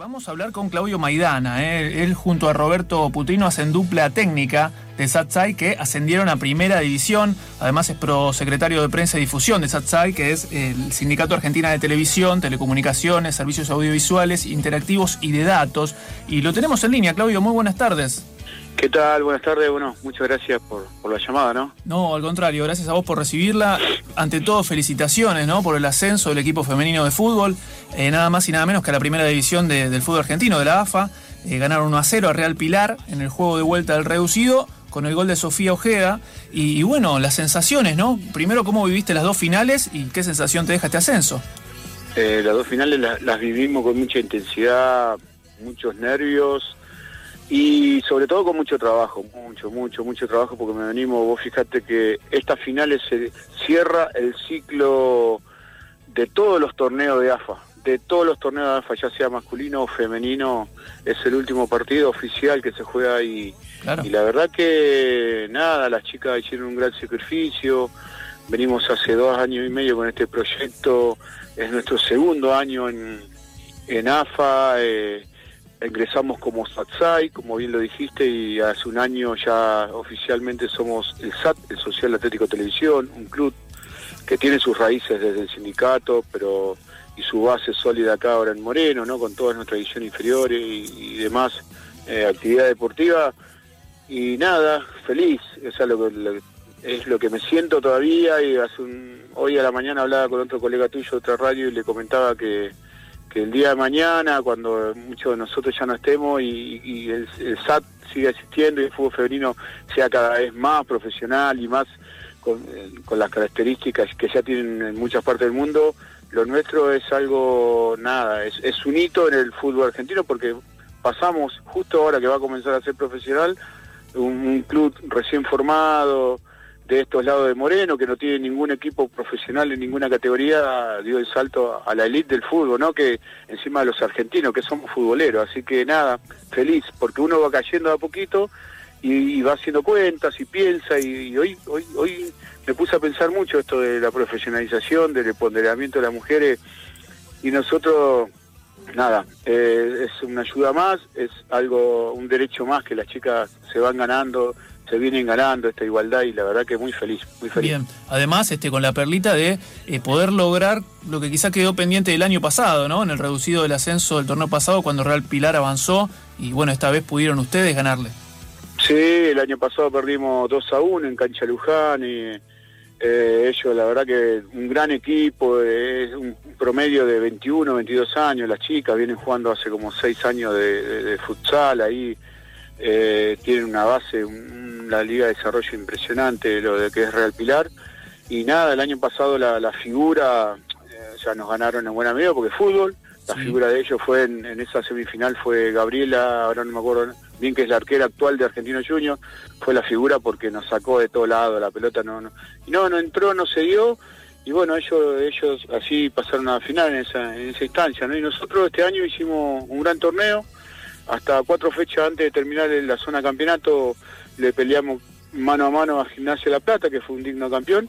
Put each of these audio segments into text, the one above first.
vamos a hablar con Claudio Maidana. ¿eh? Él junto a Roberto Putino hacen dupla técnica de Satsai que ascendieron a primera división. Además es prosecretario de prensa y difusión de Satsai, que es el Sindicato Argentina de Televisión, Telecomunicaciones, Servicios Audiovisuales, Interactivos y de Datos. Y lo tenemos en línea. Claudio, muy buenas tardes. ¿Qué tal? Buenas tardes. Bueno, muchas gracias por, la llamada, ¿no? No, al contrario, gracias a vos por recibirla. Ante todo, felicitaciones, ¿no? Por el ascenso del equipo femenino de fútbol. Eh, nada más y nada menos que a la primera división del fútbol argentino, de la AFA. Eh, ganaron 1 a 0 a Real Pilar en el juego de vuelta del reducido con el gol de Sofía Ojeda. Y, bueno, las sensaciones, ¿no? Primero, ¿cómo viviste las dos finales y qué sensación te deja este ascenso? Eh, las dos finales las vivimos con mucha intensidad, muchos nervios y sobre todo con mucho trabajo, mucho, mucho, mucho trabajo, porque me venimos, vos fíjate que estas finales se cierra el ciclo de todos los torneos de AFA, de todos los torneos de AFA, ya sea masculino o femenino, es el último partido oficial que se juega y, y la verdad que nada, las chicas hicieron un gran sacrificio, venimos hace dos años y medio con este proyecto, es nuestro segundo año en, en AFA, eh, ingresamos como SATSAI, como bien lo dijiste, y hace un año ya oficialmente somos el SAT, el Social Atlético Televisión, un club que tiene sus raíces desde el sindicato, pero y su base sólida acá ahora en Moreno, ¿no? Con todas nuestras ediciones inferiores y, demás eh, actividad deportiva. Y nada, feliz, o lo, es lo que me siento todavía y hace un, hoy a la mañana hablaba con otro colega tuyo de otra radio y le comentaba que que el día de mañana, cuando muchos de nosotros ya no estemos y, el, SAT siga existiendo y el fútbol femenino sea cada vez más profesional y más con, las características que ya tienen en muchas partes del mundo, lo nuestro es algo, nada, es, es un hito en el fútbol argentino porque pasamos justo ahora que va a comenzar a ser profesional, un club recién formado, de estos lados de Moreno, que no tiene ningún equipo profesional en ninguna categoría, dio el salto a la elite del fútbol, ¿no? Que encima de los argentinos, que somos futboleros. Así que nada, feliz, porque uno va cayendo a poquito y, va haciendo cuentas y piensa, y, hoy, hoy, hoy me puse a pensar mucho esto de la profesionalización, del empoderamiento de las mujeres, y nosotros nada, eh, es una ayuda más, es algo, un derecho más que las chicas se van ganando se vienen ganando esta igualdad y la verdad que muy feliz, muy feliz. Bien, además este con la perlita de eh, poder lograr lo que quizá quedó pendiente del año pasado, ¿no? En el reducido del ascenso del torneo pasado cuando Real Pilar avanzó y bueno, esta vez pudieron ustedes ganarle. Sí, el año pasado perdimos 2 a 1 en Cancha Luján y eh, ellos la verdad que un gran equipo, es un promedio de 21, 22 años, las chicas vienen jugando hace como 6 años de, futsal ahí, eh, tienen una base, la Liga de Desarrollo impresionante, lo de que es Real Pilar. Y nada, el año pasado la, figura, eh, ya nos ganaron en buena medida porque fútbol. La figura de ellos fue en, esa semifinal fue Gabriela, ahora no me acuerdo bien que es la arquera actual de Argentino Junior, fue la figura porque nos sacó de todo lado, la pelota no, no, no, no entró, no se dio, y bueno, ellos, ellos así pasaron a la final en esa, en esa instancia, ¿no? Y nosotros este año hicimos un gran torneo, hasta cuatro fechas antes de terminar en la zona campeonato le peleamos mano a mano a Gimnasia La Plata, que fue un digno campeón.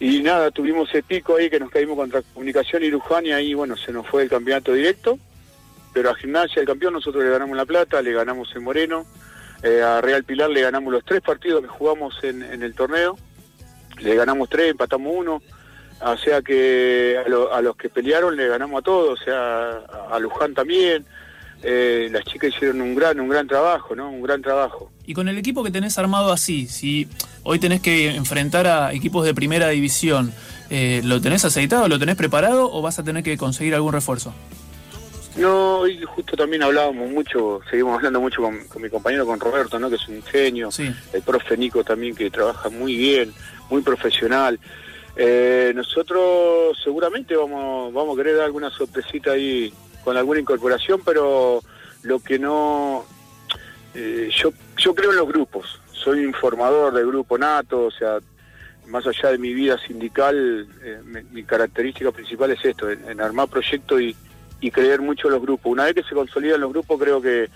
Y nada, tuvimos ese pico ahí que nos caímos contra Comunicación y Luján y ahí, bueno, se nos fue el campeonato directo. Pero a Gimnasia, el campeón, nosotros le ganamos La Plata, le ganamos en Moreno. Eh, a Real Pilar le ganamos los tres partidos que jugamos en, el torneo. Le ganamos tres, empatamos uno. O sea que a, a los que pelearon le ganamos a todos, o sea, a Luján también. Eh, las chicas hicieron un gran, un gran trabajo, ¿no? Un gran trabajo. Y con el equipo que tenés armado así, si hoy tenés que enfrentar a equipos de primera división, eh, ¿lo tenés aceitado, lo tenés preparado o vas a tener que conseguir algún refuerzo? No, hoy justo también hablábamos mucho, seguimos hablando mucho con, mi compañero, con Roberto, ¿no? Que es un genio, el profe Nico también que trabaja muy bien, muy profesional. Eh, nosotros seguramente vamos, vamos a querer dar alguna sorpresita ahí con alguna incorporación, pero lo que no... Eh, yo, yo creo en los grupos, soy informador del grupo NATO, o sea, más allá de mi vida sindical, eh, mi, característica principal es esto, en, armar proyectos y, y, creer mucho en los grupos. Una vez que se consolidan los grupos, creo que,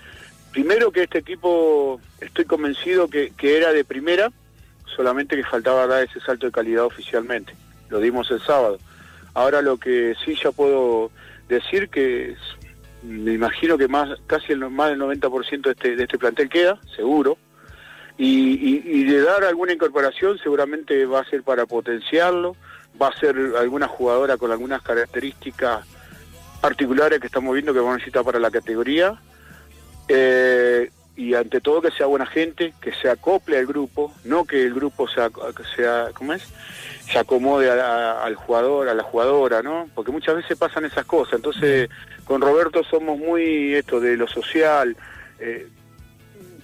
primero que este equipo, estoy convencido que, que era de primera, solamente que faltaba dar ese salto de calidad oficialmente. Lo dimos el sábado. Ahora lo que sí ya puedo decir que me imagino que más casi el, más del 90% de este, de este plantel queda, seguro. Y, de dar alguna incorporación seguramente va a ser para potenciarlo, va a ser alguna jugadora con algunas características particulares que estamos viendo que vamos a necesitar para la categoría. Eh, y ante todo que sea buena gente, que se acople al grupo, no que el grupo sea, sea ¿cómo es? se acomode al jugador, a la jugadora, ¿no? Porque muchas veces pasan esas cosas. Entonces, con Roberto somos muy esto de lo social, eh,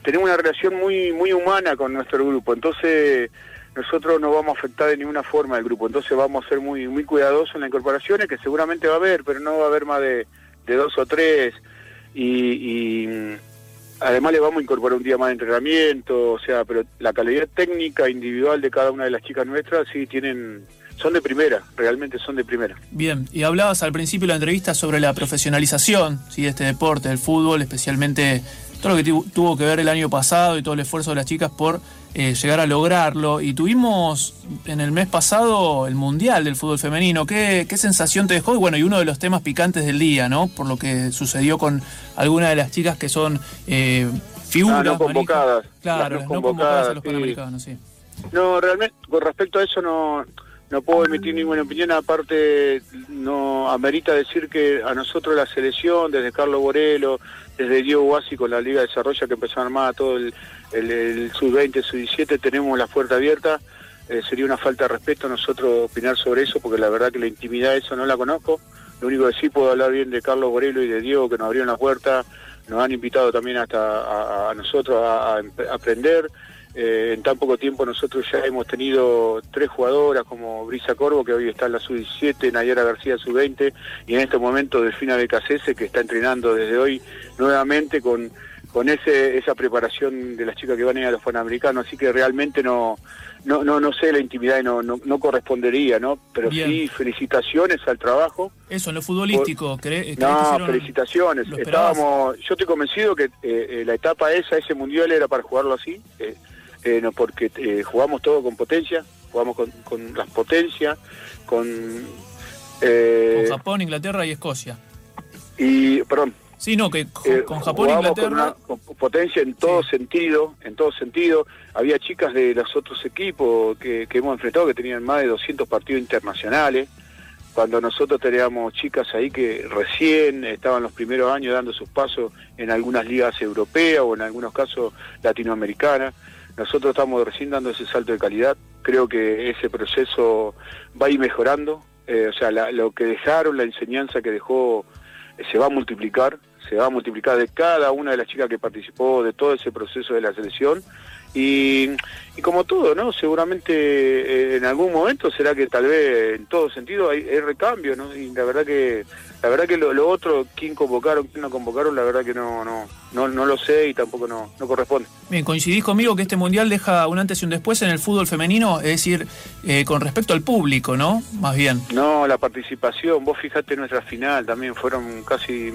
tenemos una relación muy muy humana con nuestro grupo. Entonces, nosotros no vamos a afectar de ninguna forma al grupo. Entonces, vamos a ser muy muy cuidadosos en las incorporaciones, que seguramente va a haber, pero no va a haber más de, dos o tres. y Además le vamos a incorporar un día más de entrenamiento, o sea, pero la calidad técnica individual de cada una de las chicas nuestras sí tienen, son de primera, realmente son de primera. Bien, y hablabas al principio de la entrevista sobre la profesionalización ¿sí? de este deporte, del fútbol, especialmente todo lo que tuvo que ver el año pasado y todo el esfuerzo de las chicas por eh, llegar a lograrlo. Y tuvimos en el mes pasado el Mundial del Fútbol Femenino. ¿Qué, ¿Qué, sensación te dejó? Y bueno, y uno de los temas picantes del día, ¿no? Por lo que sucedió con algunas de las chicas que son eh, figuras. Ah, no convocadas. Claro, no convocadas, a los Panamericanos, sí. No, realmente, con respecto a eso no no puedo emitir ninguna opinión, aparte no amerita decir que a nosotros la selección, desde Carlos Borelo, desde Diego Guasi con la Liga de Desarrollo que empezó a armar todo el, el, sub-20, sub-17, tenemos la puerta abierta. Eh, sería una falta de respeto nosotros opinar sobre eso, porque la verdad que la intimidad de eso no la conozco. Lo único que sí puedo hablar bien de Carlos Borelo y de Diego, que nos abrieron la puerta, nos han invitado también hasta a, nosotros a aprender. Eh, en tan poco tiempo nosotros ya hemos tenido tres jugadoras como Brisa Corvo, que hoy está en la sub-17, Nayara García sub-20, y en este momento Delfina Becasese, que está entrenando desde hoy nuevamente con, con ese, esa preparación de las chicas que van a ir a los Panamericanos, así que realmente no, no, no, no sé la intimidad y no, no, correspondería, ¿no? Pero sí, felicitaciones al trabajo. Eso, en lo futbolístico, No, felicitaciones. Estábamos, yo estoy convencido que eh, eh, la etapa esa, ese mundial era para jugarlo así. Eh, no, porque eh, jugamos todo con potencia, jugamos con, con las potencias, con... Eh, con Japón, Inglaterra y Escocia. Y, perdón. Sí, no, que con Japón, Inglaterra... Con, potencia en todo sentido, en todo sentido. Había chicas de los otros equipos que, que hemos enfrentado que tenían más de 200 partidos internacionales cuando nosotros teníamos chicas ahí que recién estaban los primeros años dando sus pasos en algunas ligas europeas o en algunos casos latinoamericanas. Nosotros estamos recién dando ese salto de calidad. Creo que ese proceso va a ir mejorando. Eh, o sea, lo que dejaron, la enseñanza que dejó, eh, se va a multiplicar. Se va a multiplicar de cada una de las chicas que participó de todo ese proceso de la selección. Y, como todo, ¿no? Seguramente eh, en algún momento será que tal vez en todo sentido hay, hay recambio, ¿no? Y la verdad que la verdad que lo, otro, quién convocaron, quién no convocaron, la verdad que no, no, no, no lo sé y tampoco no, no corresponde. Bien, coincidís conmigo que este mundial deja un antes y un después en el fútbol femenino, es decir, eh, con respecto al público, ¿no? Más bien. No, la participación, vos fijate nuestra final, también fueron casi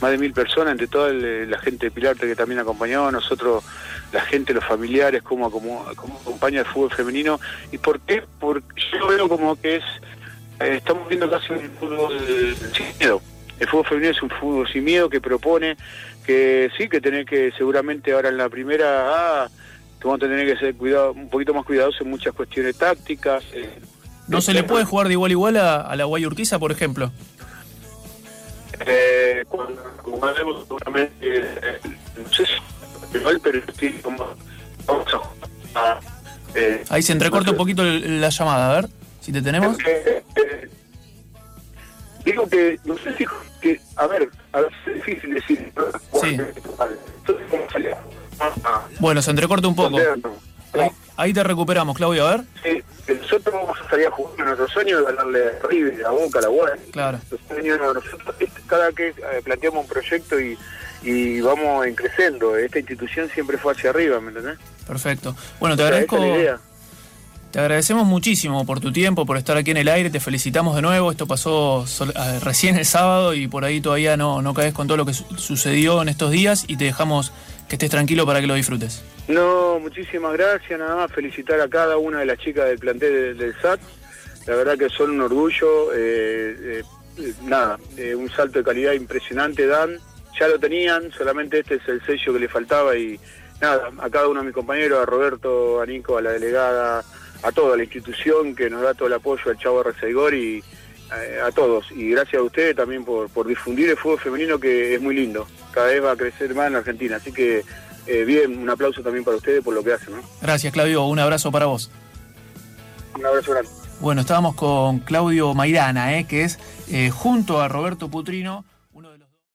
más de mil personas, entre toda la gente de Pilarte que también acompañó, nosotros, la gente, los familiares, cómo, cómo, cómo acompaña el fútbol femenino. ¿Y por qué? Porque yo veo como que es eh, estamos viendo casi un fútbol sin miedo. El fútbol femenino es un fútbol sin miedo que propone que sí, que tener que seguramente ahora en la primera ah, vamos a tener que ser cuidado, un poquito más cuidadosos en muchas cuestiones tácticas. Eh, ¿No se le puede jugar de igual a igual a, la Guayurquiza, por ejemplo? Eh, cuando jugaremos seguramente, eh, no sé si igual, pero sí, como, vamos a jugar. Ahí se entrecorta un poquito la llamada, a ver. Si te tenemos. Digo que, no sé si. Que, a ver, a ver, es difícil decir. Sí. Bueno, se entrecorta un poco. Ahí, te recuperamos, Claudio, a ver. Sí, nosotros vamos a salir a jugar en nuestro sueño de ganarle a River, a Boca, a la UAS. Claro. nosotros cada que eh, planteamos un proyecto y, y vamos creciendo, esta institución siempre fue hacia arriba, ¿me entendés? Perfecto. Bueno, te agradezco. Te agradecemos muchísimo por tu tiempo, por estar aquí en el aire, te felicitamos de nuevo, esto pasó recién el sábado y por ahí todavía no, no caes con todo lo que sucedió en estos días y te dejamos que estés tranquilo para que lo disfrutes. No, muchísimas gracias, nada más felicitar a cada una de las chicas del plantel del, SAT, la verdad que son un orgullo, eh, eh, nada, eh, un salto de calidad impresionante dan ya lo tenían, solamente este es el sello que le faltaba y nada, a cada uno de mis compañeros, a Roberto, a Nico, a la delegada, a toda la institución que nos da todo el apoyo, al Chavo Rezaigor y eh, a todos. Y gracias a ustedes también por, por difundir el fútbol femenino que es muy lindo. Cada vez va a crecer más en Argentina. Así que eh, bien, un aplauso también para ustedes por lo que hacen. ¿no? Gracias, Claudio. Un abrazo para vos. Un abrazo grande. Bueno, estábamos con Claudio Maidana, ¿eh? que es junto a Roberto Putrino.